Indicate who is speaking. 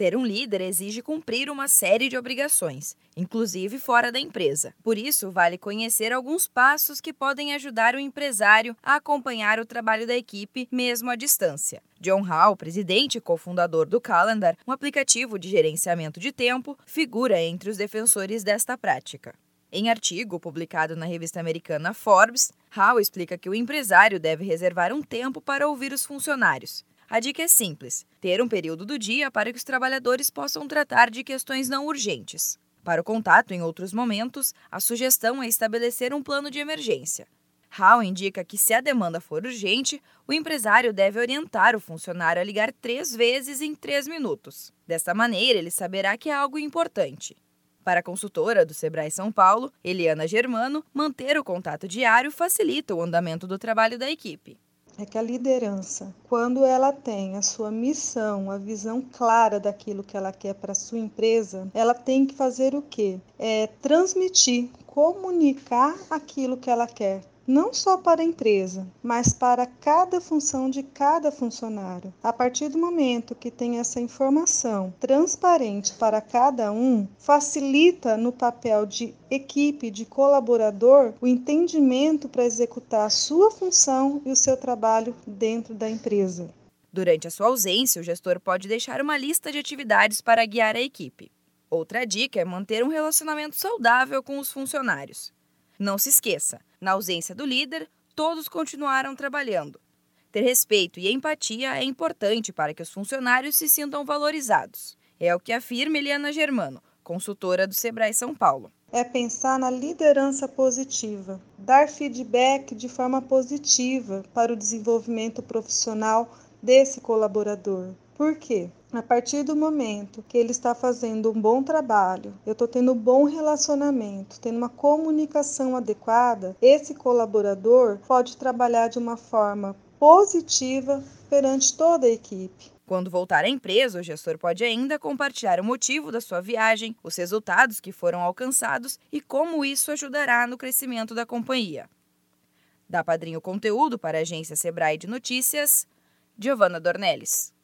Speaker 1: Ser um líder exige cumprir uma série de obrigações, inclusive fora da empresa. Por isso, vale conhecer alguns passos que podem ajudar o empresário a acompanhar o trabalho da equipe, mesmo à distância. John Hall, presidente e cofundador do Calendar, um aplicativo de gerenciamento de tempo, figura entre os defensores desta prática. Em artigo publicado na revista americana Forbes, Hall explica que o empresário deve reservar um tempo para ouvir os funcionários, a dica é simples: ter um período do dia para que os trabalhadores possam tratar de questões não urgentes. Para o contato em outros momentos, a sugestão é estabelecer um plano de emergência. Hall indica que, se a demanda for urgente, o empresário deve orientar o funcionário a ligar três vezes em três minutos. Desta maneira, ele saberá que é algo importante. Para a consultora do Sebrae São Paulo, Eliana Germano, manter o contato diário facilita o andamento do trabalho da equipe
Speaker 2: é que a liderança, quando ela tem a sua missão, a visão clara daquilo que ela quer para a sua empresa, ela tem que fazer o quê? É transmitir, comunicar aquilo que ela quer não só para a empresa, mas para cada função de cada funcionário. A partir do momento que tem essa informação transparente para cada um, facilita no papel de equipe, de colaborador, o entendimento para executar a sua função e o seu trabalho dentro da empresa.
Speaker 1: Durante a sua ausência, o gestor pode deixar uma lista de atividades para guiar a equipe. Outra dica é manter um relacionamento saudável com os funcionários. Não se esqueça, na ausência do líder, todos continuaram trabalhando. Ter respeito e empatia é importante para que os funcionários se sintam valorizados. É o que afirma Eliana Germano, consultora do Sebrae São Paulo.
Speaker 2: É pensar na liderança positiva, dar feedback de forma positiva para o desenvolvimento profissional desse colaborador. Por quê? A partir do momento que ele está fazendo um bom trabalho, eu estou tendo um bom relacionamento, tendo uma comunicação adequada, esse colaborador pode trabalhar de uma forma positiva perante toda a equipe.
Speaker 1: Quando voltar à empresa, o gestor pode ainda compartilhar o motivo da sua viagem, os resultados que foram alcançados e como isso ajudará no crescimento da companhia. Da Padrinho Conteúdo para a agência Sebrae de Notícias, Giovana Dornelles.